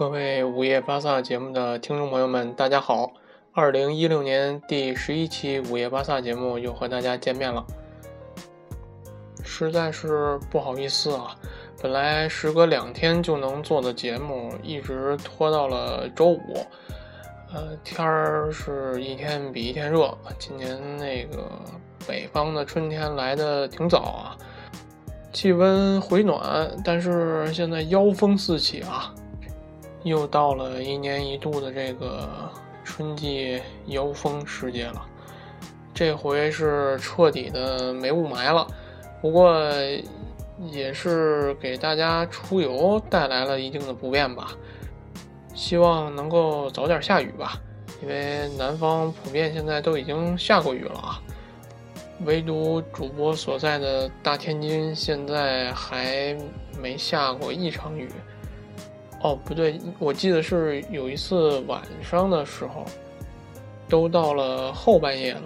各位午夜巴萨节目的听众朋友们，大家好！二零一六年第十一期午夜巴萨节目又和大家见面了，实在是不好意思啊！本来时隔两天就能做的节目，一直拖到了周五。呃，天儿是一天比一天热，今年那个北方的春天来的挺早啊，气温回暖，但是现在妖风四起啊。又到了一年一度的这个春季妖风时节了，这回是彻底的没雾霾了，不过也是给大家出游带来了一定的不便吧。希望能够早点下雨吧，因为南方普遍现在都已经下过雨了啊，唯独主播所在的大天津现在还没下过一场雨。哦，不对，我记得是有一次晚上的时候，都到了后半夜了，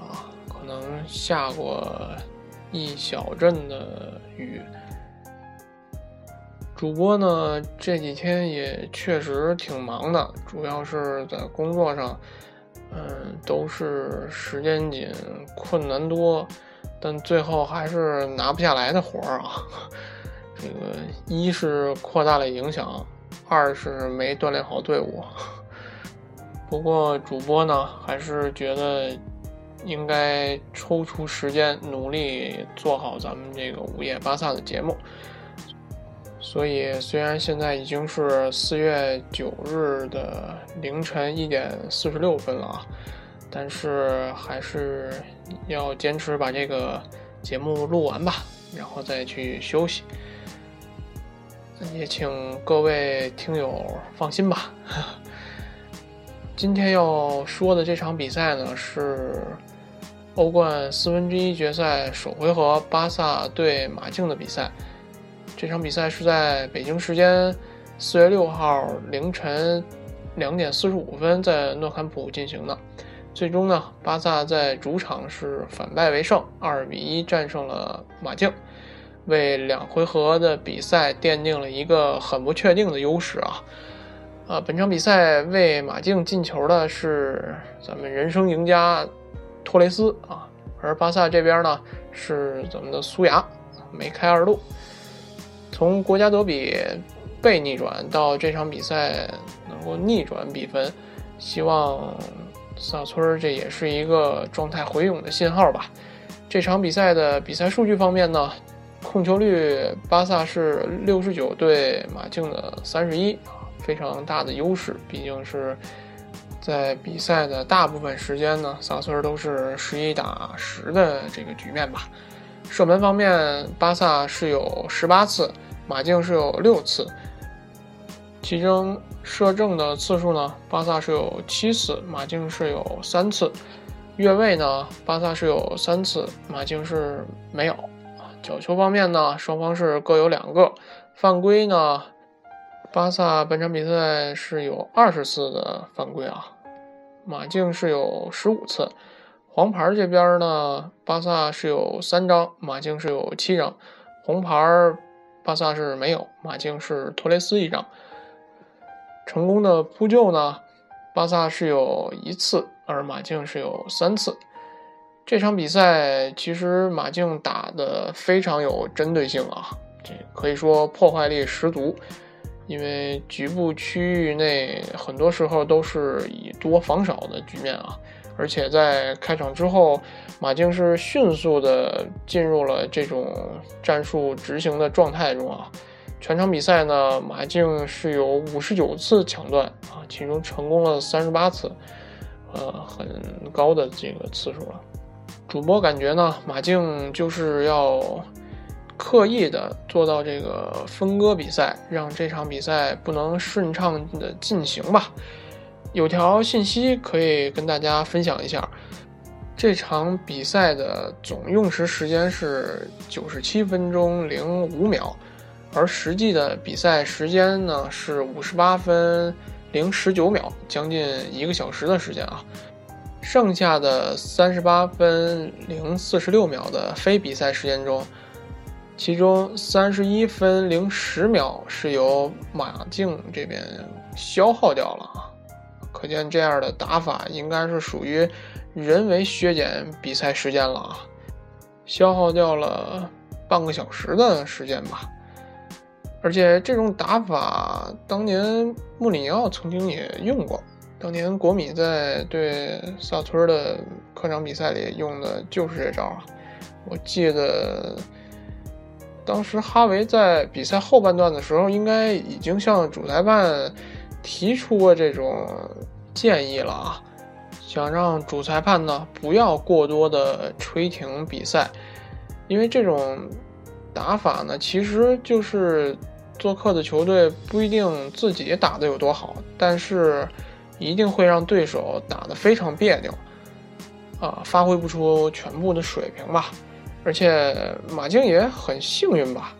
可能下过一小阵的雨。主播呢这几天也确实挺忙的，主要是在工作上，嗯，都是时间紧、困难多，但最后还是拿不下来的活儿啊。这个一是扩大了影响。二是没锻炼好队伍，不过主播呢还是觉得应该抽出时间努力做好咱们这个午夜巴萨的节目。所以虽然现在已经是四月九日的凌晨一点四十六分了啊，但是还是要坚持把这个节目录完吧，然后再去休息。也请各位听友放心吧。今天要说的这场比赛呢，是欧冠四分之一决赛首回合巴萨对马竞的比赛。这场比赛是在北京时间四月六号凌晨两点四十五分在诺坎普进行的。最终呢，巴萨在主场是反败为胜，二比一战胜了马竞。为两回合的比赛奠定了一个很不确定的优势啊！啊，本场比赛为马竞进球的是咱们人生赢家托雷斯啊，而巴萨这边呢是咱们的苏牙梅开二度。从国家德比被逆转到这场比赛能够逆转比分，希望萨村这也是一个状态回勇的信号吧。这场比赛的比赛数据方面呢？控球率，巴萨是六十九对马竞的三十一啊，非常大的优势。毕竟是在比赛的大部分时间呢，萨村都是十一打十的这个局面吧。射门方面，巴萨是有十八次，马竞是有六次。其中射正的次数呢，巴萨是有七次，马竞是有三次。越位呢，巴萨是有三次，马竞是没有。角球方面呢，双方是各有两个犯规呢。巴萨本场比赛是有二十次的犯规啊，马竞是有十五次。黄牌这边呢，巴萨是有三张，马竞是有七张。红牌巴萨是没有，马竞是托雷斯一张。成功的扑救呢，巴萨是有一次，而马竞是有三次。这场比赛其实马竞打的非常有针对性啊，这可以说破坏力十足。因为局部区域内很多时候都是以多防少的局面啊，而且在开场之后，马竞是迅速的进入了这种战术执行的状态中啊。全场比赛呢，马竞是有五十九次抢断啊，其中成功了三十八次，呃，很高的这个次数了。主播感觉呢，马竞就是要刻意的做到这个分割比赛，让这场比赛不能顺畅的进行吧。有条信息可以跟大家分享一下，这场比赛的总用时时间是九十七分钟零五秒，而实际的比赛时间呢是五十八分零十九秒，将近一个小时的时间啊。剩下的三十八分零四十六秒的非比赛时间中，其中三十一分零十秒是由马竞这边消耗掉了啊。可见这样的打法应该是属于人为削减比赛时间了啊，消耗掉了半个小时的时间吧。而且这种打法，当年穆里尼奥曾经也用过。当年国米在对萨村的客场比赛里用的就是这招啊。我记得当时哈维在比赛后半段的时候，应该已经向主裁判。提出过这种建议了啊，想让主裁判呢不要过多的吹停比赛，因为这种打法呢，其实就是做客的球队不一定自己打的有多好，但是一定会让对手打得非常别扭，啊，发挥不出全部的水平吧。而且马竞也很幸运吧，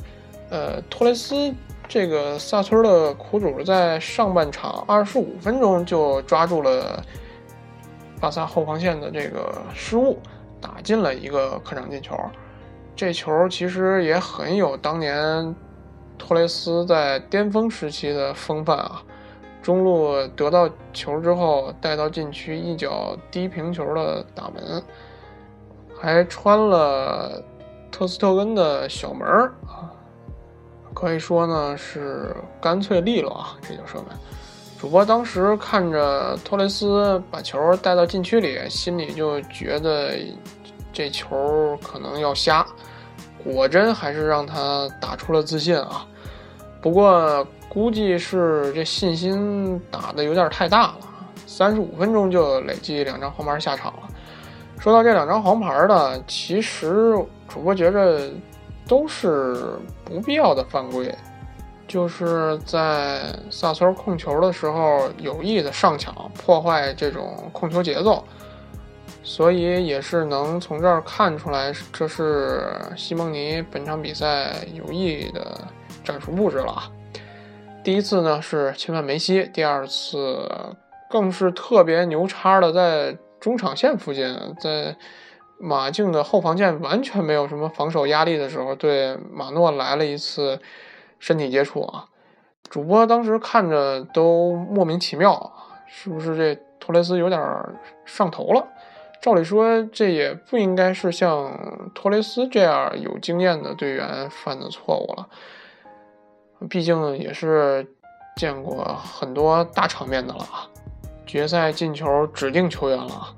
呃，托雷斯。这个萨村的苦主在上半场二十五分钟就抓住了巴萨后防线的这个失误，打进了一个客场进球。这球其实也很有当年托雷斯在巅峰时期的风范啊！中路得到球之后带到禁区，一脚低平球的打门，还穿了特斯特根的小门啊！可以说呢是干脆利落啊，这就射门。主播当时看着托雷斯把球带到禁区里，心里就觉得这球可能要瞎，果真还是让他打出了自信啊。不过估计是这信心打的有点太大了，三十五分钟就累计两张黄牌下场了。说到这两张黄牌呢，其实主播觉着。都是不必要的犯规，就是在萨村控球的时候有意的上抢，破坏这种控球节奏，所以也是能从这儿看出来，这是西蒙尼本场比赛有意的战术布置了啊。第一次呢是侵犯梅西，第二次更是特别牛叉的在中场线附近，在。马竞的后防线完全没有什么防守压力的时候，对马诺来了一次身体接触啊！主播当时看着都莫名其妙，是不是这托雷斯有点上头了？照理说这也不应该是像托雷斯这样有经验的队员犯的错误了，毕竟也是见过很多大场面的了啊！决赛进球指定球员了。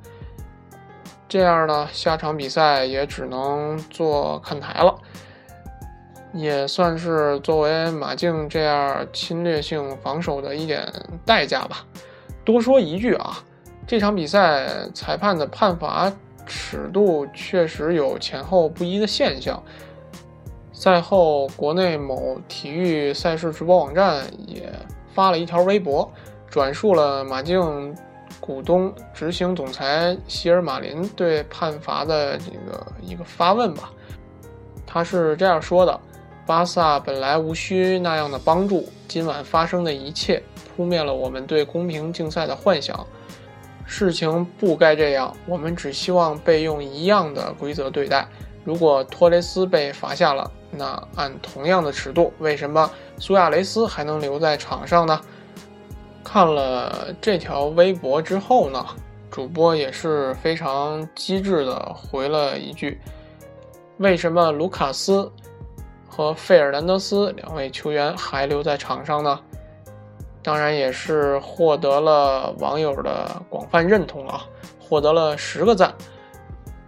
这样呢，下场比赛也只能做看台了，也算是作为马竞这样侵略性防守的一点代价吧。多说一句啊，这场比赛裁判的判罚尺度确实有前后不一的现象。赛后，国内某体育赛事直播网站也发了一条微博，转述了马竞。股东、执行总裁希尔马林对判罚的这个一个发问吧，他是这样说的：“巴萨本来无需那样的帮助，今晚发生的一切扑灭了我们对公平竞赛的幻想。事情不该这样，我们只希望被用一样的规则对待。如果托雷斯被罚下了，那按同样的尺度，为什么苏亚雷斯还能留在场上呢？”看了这条微博之后呢，主播也是非常机智的回了一句：“为什么卢卡斯和费尔南德斯两位球员还留在场上呢？”当然也是获得了网友的广泛认同啊，获得了十个赞。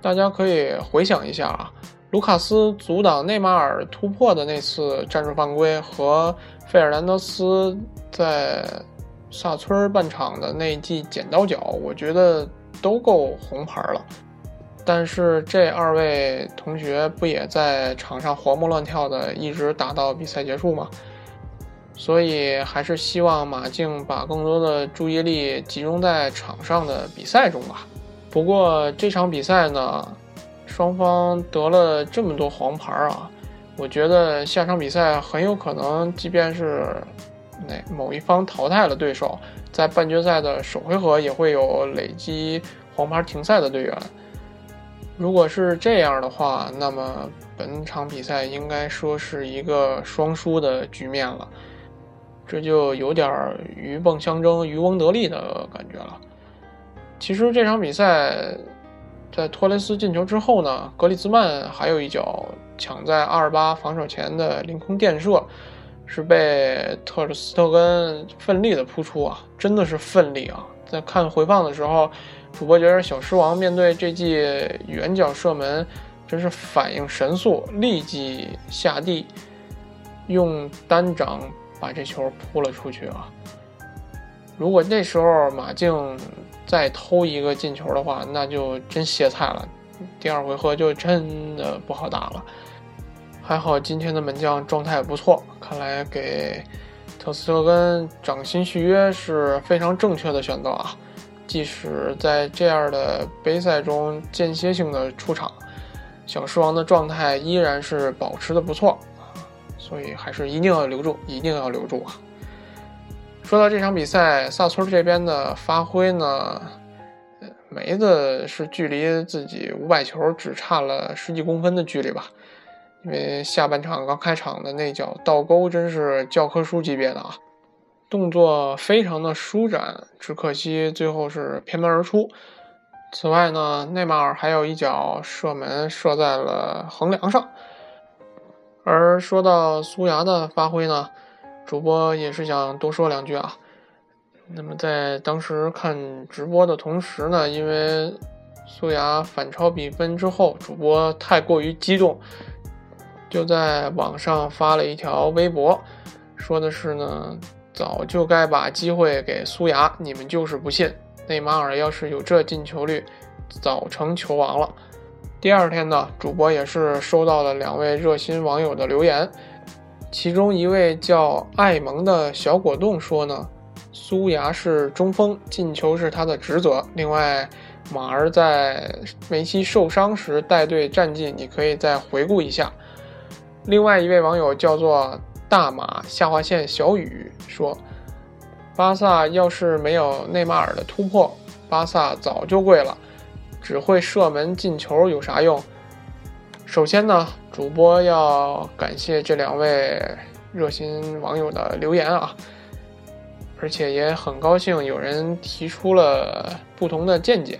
大家可以回想一下啊，卢卡斯阻挡内马尔突破的那次战术犯规和费尔南德斯在。萨村半场的那一记剪刀脚，我觉得都够红牌了。但是这二位同学不也在场上活蹦乱跳的，一直打到比赛结束吗？所以还是希望马竞把更多的注意力集中在场上的比赛中吧。不过这场比赛呢，双方得了这么多黄牌啊，我觉得下场比赛很有可能，即便是。那某一方淘汰了对手，在半决赛的首回合也会有累积黄牌停赛的队员。如果是这样的话，那么本场比赛应该说是一个双输的局面了。这就有点鱼蹦相争、渔翁得利的感觉了。其实这场比赛，在托雷斯进球之后呢，格里兹曼还有一脚抢在阿尔巴防守前的凌空垫射，是被特尔斯特根奋力的扑出啊，真的是奋力啊！在看回放的时候，主播觉得小狮王面对这记远角射门，真是反应神速，立即下地，用单掌。把这球扑了出去啊！如果那时候马竞再偷一个进球的话，那就真歇菜了，第二回合就真的不好打了。还好今天的门将状态不错，看来给特斯特根涨薪续约是非常正确的选择啊！即使在这样的杯赛中间歇性的出场，小狮王的状态依然是保持的不错。所以还是一定要留住，一定要留住啊！说到这场比赛，萨村这边的发挥呢，梅子是距离自己五百球只差了十几公分的距离吧？因为下半场刚开场的那脚倒钩真是教科书级别的啊，动作非常的舒展，只可惜最后是偏门而出。此外呢，内马尔还有一脚射门射在了横梁上。而说到苏牙的发挥呢，主播也是想多说两句啊。那么在当时看直播的同时呢，因为苏牙反超比分之后，主播太过于激动，就在网上发了一条微博，说的是呢，早就该把机会给苏牙，你们就是不信。内马尔要是有这进球率，早成球王了。第二天呢，主播也是收到了两位热心网友的留言，其中一位叫爱蒙的小果冻说呢，苏牙是中锋，进球是他的职责。另外，马儿在梅西受伤时带队战绩，你可以再回顾一下。另外一位网友叫做大马下划线小雨说，巴萨要是没有内马尔的突破，巴萨早就跪了。只会射门进球有啥用？首先呢，主播要感谢这两位热心网友的留言啊，而且也很高兴有人提出了不同的见解。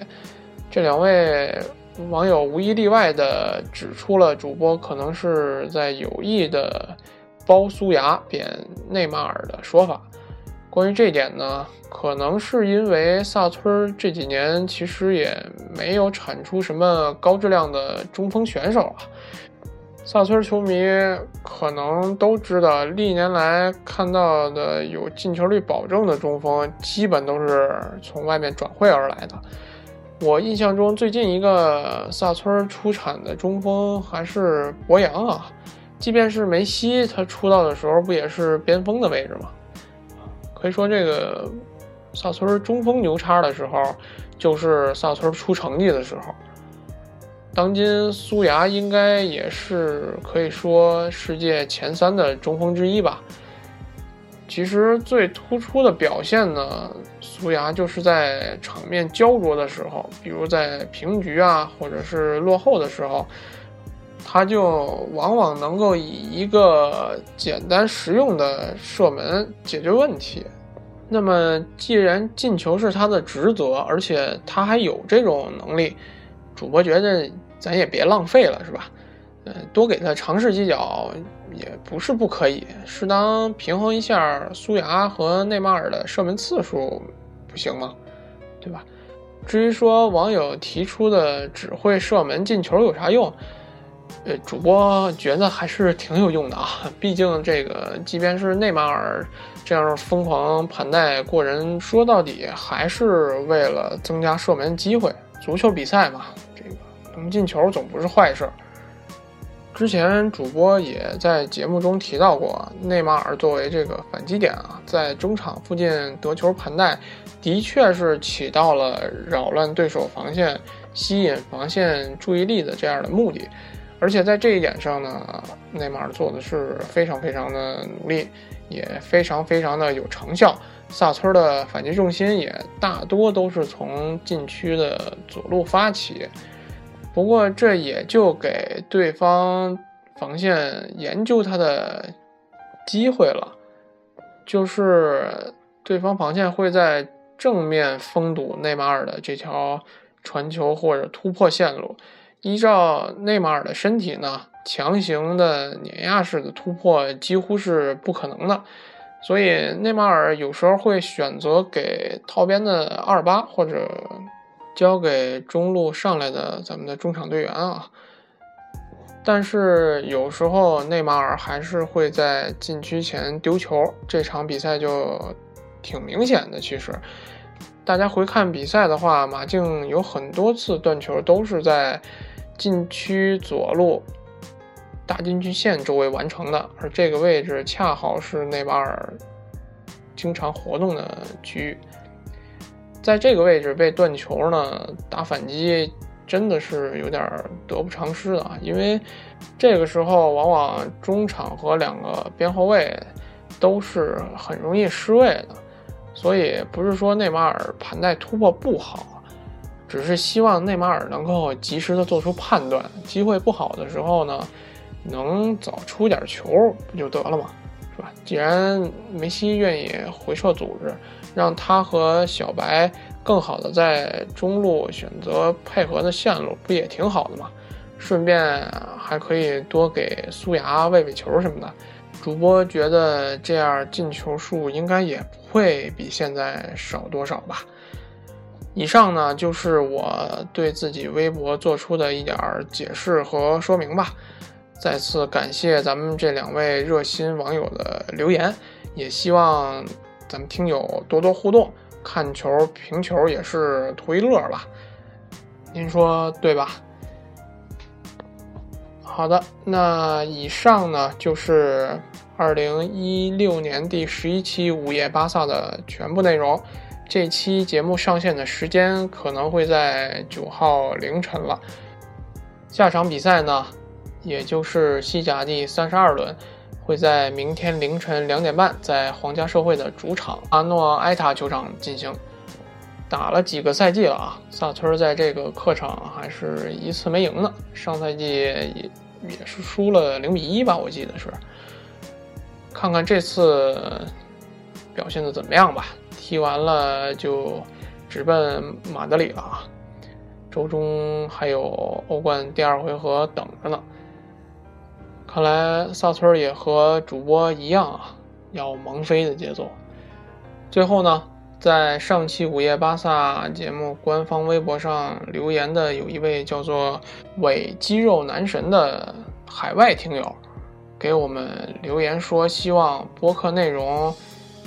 这两位网友无一例外的指出了主播可能是在有意的包苏牙贬内马尔的说法。关于这点呢？可能是因为萨村这几年其实也没有产出什么高质量的中锋选手啊。萨村球迷可能都知道，历年来看到的有进球率保证的中锋，基本都是从外面转会而来的。我印象中最近一个萨村出产的中锋还是博扬啊。即便是梅西，他出道的时候不也是边锋的位置吗？可以说这个。萨村中锋牛叉的时候，就是萨村出成绩的时候。当今苏牙应该也是可以说世界前三的中锋之一吧。其实最突出的表现呢，苏牙就是在场面焦灼的时候，比如在平局啊，或者是落后的时候，他就往往能够以一个简单实用的射门解决问题。那么，既然进球是他的职责，而且他还有这种能力，主播觉得咱也别浪费了，是吧？嗯，多给他尝试几脚也不是不可以，适当平衡一下苏牙和内马尔的射门次数，不行吗？对吧？至于说网友提出的只会射门进球有啥用？呃，主播觉得还是挺有用的啊，毕竟这个即便是内马尔。这样疯狂盘带过人，说到底还是为了增加射门机会。足球比赛嘛，这个能进球总不是坏事。之前主播也在节目中提到过，内马尔作为这个反击点啊，在中场附近得球盘带，的确是起到了扰乱对手防线、吸引防线注意力的这样的目的。而且在这一点上呢，内马尔做的是非常非常的努力。也非常非常的有成效，萨村的反击重心也大多都是从禁区的左路发起，不过这也就给对方防线研究他的机会了。就是对方防线会在正面封堵内马尔的这条传球或者突破线路。依照内马尔的身体呢，强行的碾压式的突破几乎是不可能的。所以内马尔有时候会选择给套边的阿尔巴或者交给中路上来的咱们的中场队员啊。但是有时候内马尔还是会在禁区前丢球，这场比赛就挺明显的。其实大家回看比赛的话，马竞有很多次断球都是在禁区左路。大禁区线周围完成的，而这个位置恰好是内马尔经常活动的区域，在这个位置被断球呢，打反击真的是有点得不偿失的，因为这个时候往往中场和两个边后卫都是很容易失位的，所以不是说内马尔盘带突破不好，只是希望内马尔能够及时的做出判断，机会不好的时候呢。能早出点球不就得了吗？是吧？既然梅西愿意回撤组织，让他和小白更好的在中路选择配合的线路，不也挺好的吗？顺便还可以多给苏牙喂喂球什么的。主播觉得这样进球数应该也不会比现在少多少吧。以上呢就是我对自己微博做出的一点解释和说明吧。再次感谢咱们这两位热心网友的留言，也希望咱们听友多多互动，看球评球也是图一乐吧，您说对吧？好的，那以上呢就是二零一六年第十一期午夜巴萨的全部内容。这期节目上线的时间可能会在九号凌晨了，下场比赛呢？也就是西甲第三十二轮，会在明天凌晨两点半在皇家社会的主场阿诺埃塔球场进行。打了几个赛季了啊，萨村在这个客场还是一次没赢呢。上赛季也也是输了零比一吧，我记得是。看看这次表现的怎么样吧。踢完了就直奔马德里了啊。周中还有欧冠第二回合等着呢。看来萨村也和主播一样啊，要蒙飞的节奏。最后呢，在上期午夜巴萨节目官方微博上留言的有一位叫做“伪肌肉男神”的海外听友，给我们留言说，希望播客内容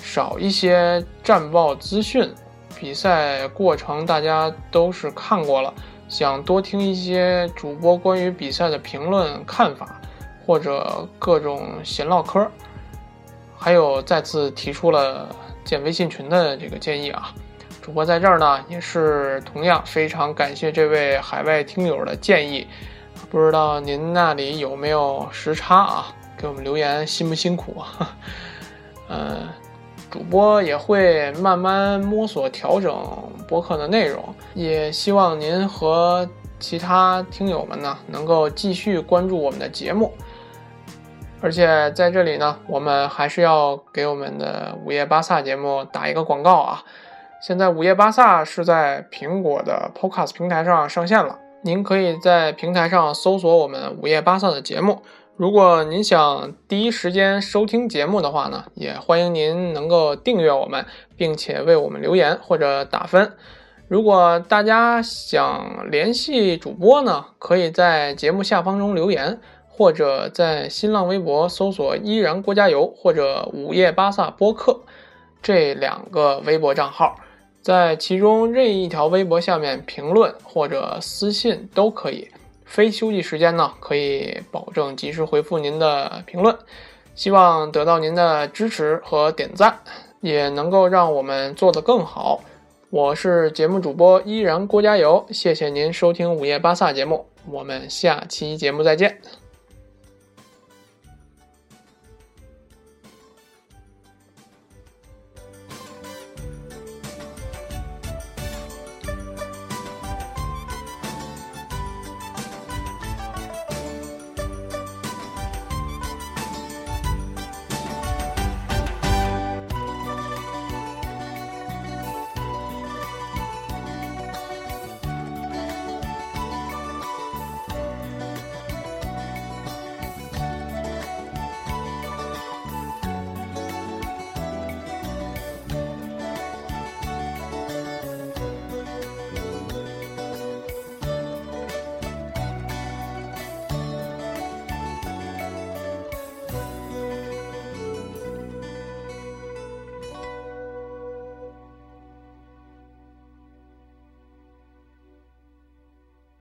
少一些战报资讯，比赛过程大家都是看过了，想多听一些主播关于比赛的评论看法。或者各种闲唠嗑，还有再次提出了建微信群的这个建议啊！主播在这儿呢，也是同样非常感谢这位海外听友的建议。不知道您那里有没有时差啊？给我们留言辛不辛苦啊？呃，主播也会慢慢摸索调整播客的内容，也希望您和其他听友们呢能够继续关注我们的节目。而且在这里呢，我们还是要给我们的午夜巴萨节目打一个广告啊！现在午夜巴萨是在苹果的 Podcast 平台上上线了，您可以在平台上搜索我们午夜巴萨的节目。如果您想第一时间收听节目的话呢，也欢迎您能够订阅我们，并且为我们留言或者打分。如果大家想联系主播呢，可以在节目下方中留言。或者在新浪微博搜索“依然郭加油”或者“午夜巴萨播客”这两个微博账号，在其中任意一条微博下面评论或者私信都可以。非休息时间呢，可以保证及时回复您的评论。希望得到您的支持和点赞，也能够让我们做得更好。我是节目主播依然郭加油，谢谢您收听午夜巴萨节目，我们下期节目再见。